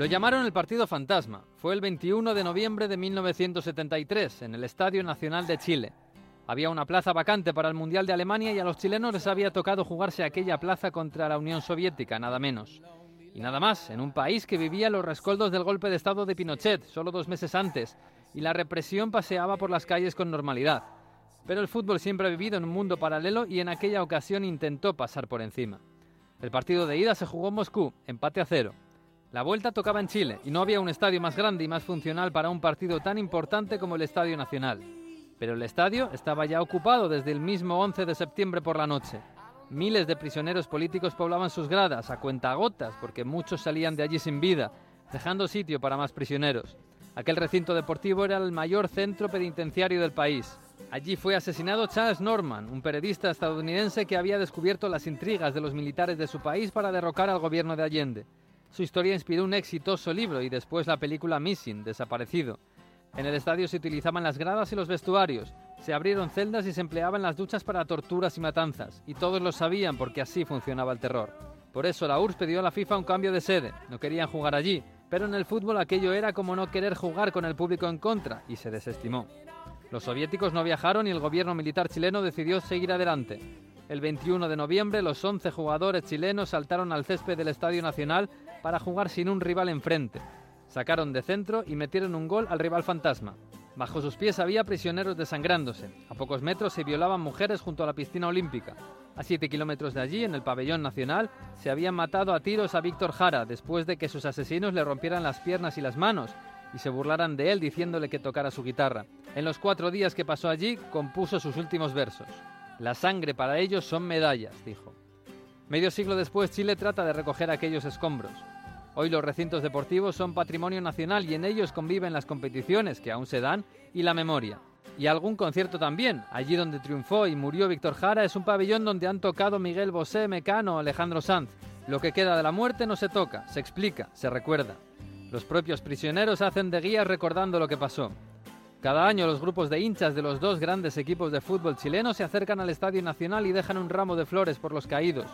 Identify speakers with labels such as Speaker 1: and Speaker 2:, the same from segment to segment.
Speaker 1: Lo llamaron el Partido Fantasma. Fue el 21 de noviembre de 1973 en el Estadio Nacional de Chile. Había una plaza vacante para el Mundial de Alemania y a los chilenos les había tocado jugarse aquella plaza contra la Unión Soviética, nada menos. Y nada más, en un país que vivía los rescoldos del golpe de Estado de Pinochet, solo dos meses antes, y la represión paseaba por las calles con normalidad. Pero el fútbol siempre ha vivido en un mundo paralelo y en aquella ocasión intentó pasar por encima. El partido de ida se jugó en Moscú, empate a cero. La vuelta tocaba en Chile y no había un estadio más grande y más funcional para un partido tan importante como el Estadio Nacional. Pero el estadio estaba ya ocupado desde el mismo 11 de septiembre por la noche. Miles de prisioneros políticos poblaban sus gradas a cuentagotas porque muchos salían de allí sin vida, dejando sitio para más prisioneros. Aquel recinto deportivo era el mayor centro penitenciario del país. Allí fue asesinado Charles Norman, un periodista estadounidense que había descubierto las intrigas de los militares de su país para derrocar al gobierno de Allende. Su historia inspiró un exitoso libro y después la película Missing, Desaparecido. En el estadio se utilizaban las gradas y los vestuarios, se abrieron celdas y se empleaban las duchas para torturas y matanzas, y todos lo sabían porque así funcionaba el terror. Por eso la URSS pidió a la FIFA un cambio de sede, no querían jugar allí, pero en el fútbol aquello era como no querer jugar con el público en contra, y se desestimó. Los soviéticos no viajaron y el gobierno militar chileno decidió seguir adelante. El 21 de noviembre los 11 jugadores chilenos saltaron al césped del Estadio Nacional para jugar sin un rival enfrente. Sacaron de centro y metieron un gol al rival fantasma. Bajo sus pies había prisioneros desangrándose. A pocos metros se violaban mujeres junto a la piscina olímpica. A siete kilómetros de allí, en el pabellón nacional, se habían matado a tiros a Víctor Jara después de que sus asesinos le rompieran las piernas y las manos y se burlaran de él diciéndole que tocara su guitarra. En los cuatro días que pasó allí, compuso sus últimos versos. La sangre para ellos son medallas, dijo. Medio siglo después, Chile trata de recoger aquellos escombros. Hoy los recintos deportivos son patrimonio nacional y en ellos conviven las competiciones que aún se dan y la memoria. Y algún concierto también. Allí donde triunfó y murió Víctor Jara es un pabellón donde han tocado Miguel Bosé, Mecano, Alejandro Sanz. Lo que queda de la muerte no se toca, se explica, se recuerda. Los propios prisioneros hacen de guías recordando lo que pasó. Cada año los grupos de hinchas de los dos grandes equipos de fútbol chilenos se acercan al Estadio Nacional y dejan un ramo de flores por los caídos,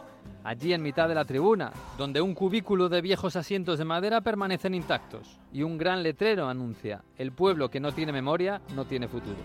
Speaker 1: allí en mitad de la tribuna, donde un cubículo de viejos asientos de madera permanecen intactos, y un gran letrero anuncia, el pueblo que no tiene memoria no tiene futuro.